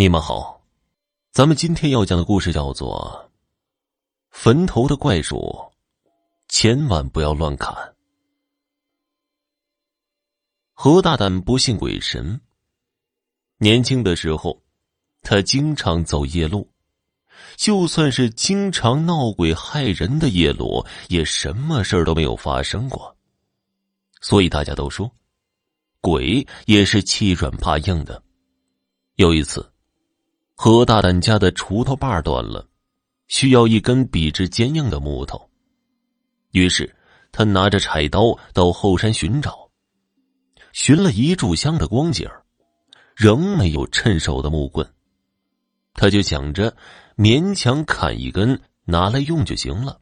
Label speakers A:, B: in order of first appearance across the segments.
A: 你们好，咱们今天要讲的故事叫做《坟头的怪树》，千万不要乱砍。何大胆不信鬼神，年轻的时候，他经常走夜路，就算是经常闹鬼害人的夜路，也什么事儿都没有发生过。所以大家都说，鬼也是欺软怕硬的。有一次。何大胆家的锄头把断了，需要一根笔直坚硬的木头。于是他拿着柴刀到后山寻找，寻了一炷香的光景仍没有趁手的木棍。他就想着勉强砍一根拿来用就行了。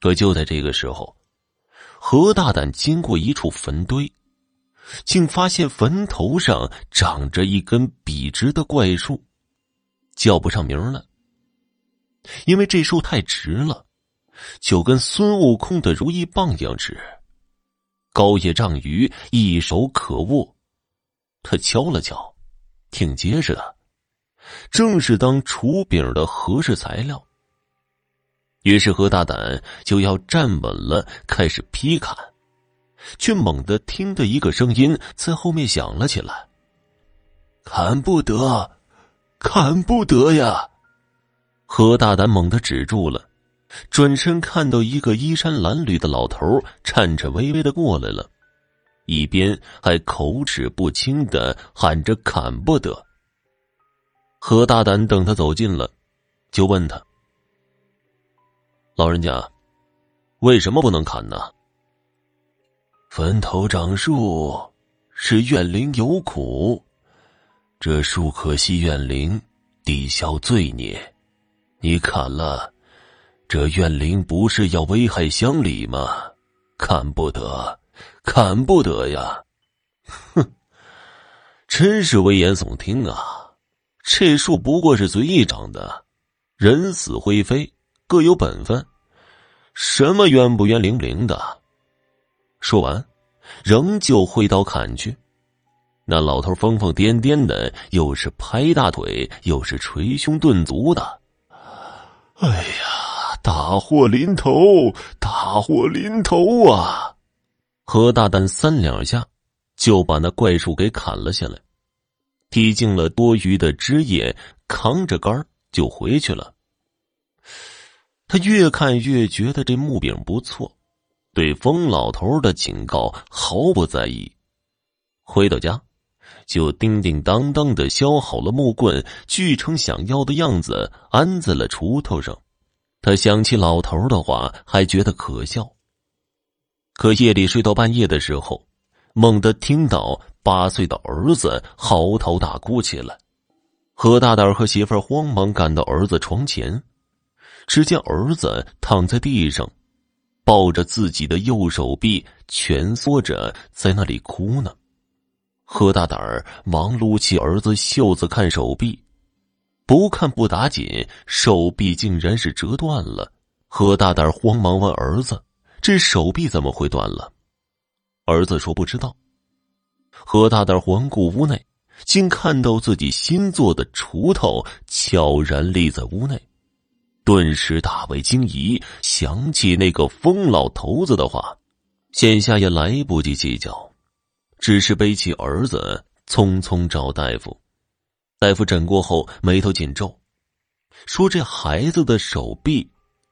A: 可就在这个时候，何大胆经过一处坟堆。竟发现坟头上长着一根笔直的怪树，叫不上名了，因为这树太直了，就跟孙悟空的如意棒一样直，高也丈余，一手可握。他敲了敲，挺结实的，正是当锄柄的合适材料。于是何大胆就要站稳了，开始劈砍。却猛地听得一个声音在后面响了起来：“砍不得，砍不得呀！”何大胆猛地止住了，转身看到一个衣衫褴褛的老头颤颤巍巍的过来了，一边还口齿不清的喊着“砍不得”。何大胆等他走近了，就问他：“老人家，为什么不能砍呢？”坟头长树，是怨灵有苦，这树可惜怨灵抵消罪孽。你砍了，这怨灵不是要危害乡里吗？砍不得，砍不得呀！哼，真是危言耸听啊！这树不过是随意长的，人死灰飞，各有本分，什么冤不冤灵灵的？说完，仍旧挥刀砍去。那老头疯疯癫癫的，又是拍大腿，又是捶胸顿足的。哎呀，大祸临头！大祸临头啊！何大胆三两下，就把那怪树给砍了下来，剔净了多余的枝叶，扛着杆就回去了。他越看越觉得这木柄不错。对疯老头的警告毫不在意，回到家，就叮叮当当的削好了木棍，锯成想要的样子，安在了锄头上。他想起老头的话，还觉得可笑。可夜里睡到半夜的时候，猛地听到八岁的儿子嚎啕大哭起来。何大胆和媳妇儿慌忙赶到儿子床前，只见儿子躺在地上。抱着自己的右手臂蜷缩着，在那里哭呢。何大胆儿忙撸起儿子袖子看手臂，不看不打紧，手臂竟然是折断了。何大胆儿慌忙问儿子：“这手臂怎么会断了？”儿子说：“不知道。”何大胆儿环顾屋内，竟看到自己新做的锄头悄然立在屋内。顿时大为惊疑，想起那个疯老头子的话，现下也来不及计较，只是背起儿子，匆匆找大夫。大夫诊过后，眉头紧皱，说：“这孩子的手臂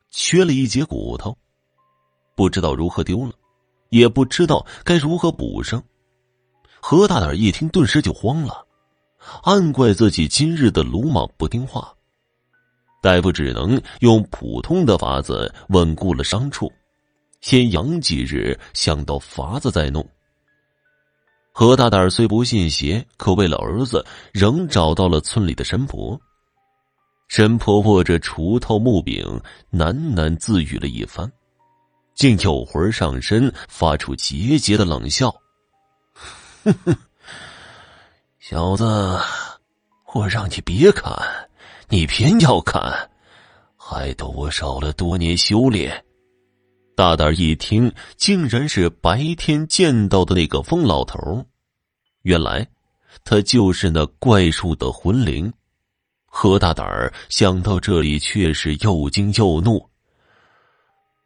A: 缺了一节骨头，不知道如何丢了，也不知道该如何补上。”何大胆一听，顿时就慌了，暗怪自己今日的鲁莽不听话。大夫只能用普通的法子稳固了伤处，先养几日，想到法子再弄。何大胆虽不信邪，可为了儿子，仍找到了村里的神婆。神婆握着锄头木柄，喃喃自语了一番，竟有魂上身，发出桀桀的冷笑：“哼哼，小子，我让你别砍。”你偏要砍，害得我少了多年修炼。大胆一听，竟然是白天见到的那个疯老头。原来，他就是那怪树的魂灵。何大胆儿想到这里，却是又惊又怒。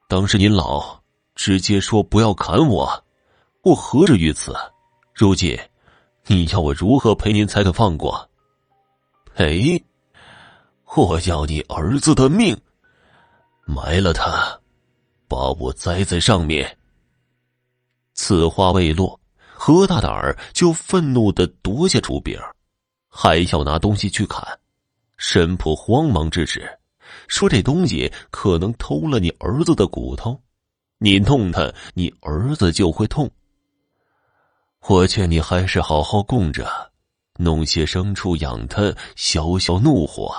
A: 当时您老直接说不要砍我，我何至于此？如今你要我如何赔您才肯放过？赔？我要你儿子的命，埋了他，把我栽在上面。此话未落，何大胆儿就愤怒的夺下竹柄，还要拿东西去砍。神婆慌忙制止，说：“这东西可能偷了你儿子的骨头，你弄他，你儿子就会痛。我劝你还是好好供着，弄些牲畜养他，消消怒火。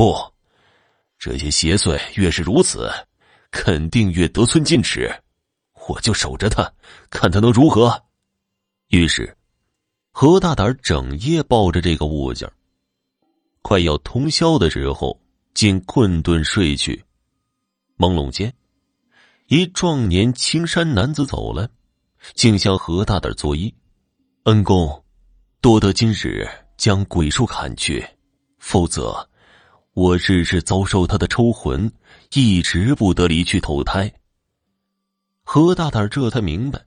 A: 不，这些邪祟越是如此，肯定越得寸进尺。我就守着他，看他能如何。”于是，何大胆整夜抱着这个物件快要通宵的时候，竟困顿睡去。朦胧间，一壮年青衫男子走了，竟向何大胆作揖：“恩公，多得今日将鬼树砍去，否则我日日遭受他的抽魂，一直不得离去投胎。”何大胆这才明白，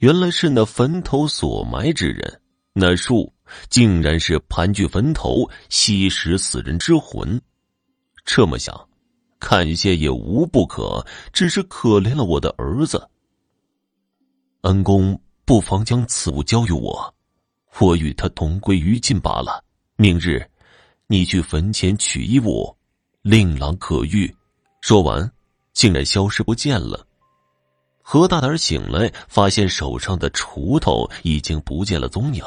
A: 原来是那坟头所埋之人，那树。竟然是盘踞坟头吸食死人之魂，这么想，看些也无不可。只是可怜了我的儿子。恩公不妨将此物交于我，我与他同归于尽罢了。明日，你去坟前取一物，令郎可遇。说完，竟然消失不见了。何大胆醒来，发现手上的锄头已经不见了踪影。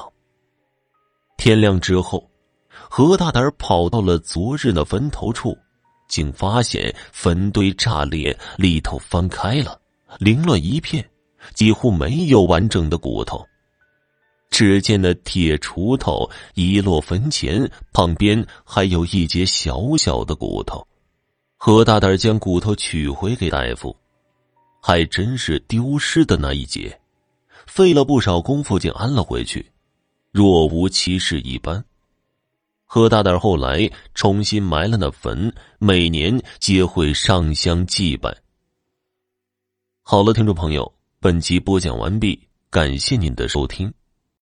A: 天亮之后，何大胆跑到了昨日的坟头处，竟发现坟堆炸裂，里头翻开了，凌乱一片，几乎没有完整的骨头。只见那铁锄头遗落坟前，旁边还有一截小小的骨头。何大胆将骨头取回给大夫，还真是丢失的那一截，费了不少功夫，竟安了回去。若无其事一般。何大胆后来重新埋了那坟，每年皆会上香祭拜。好了，听众朋友，本集播讲完毕，感谢您的收听。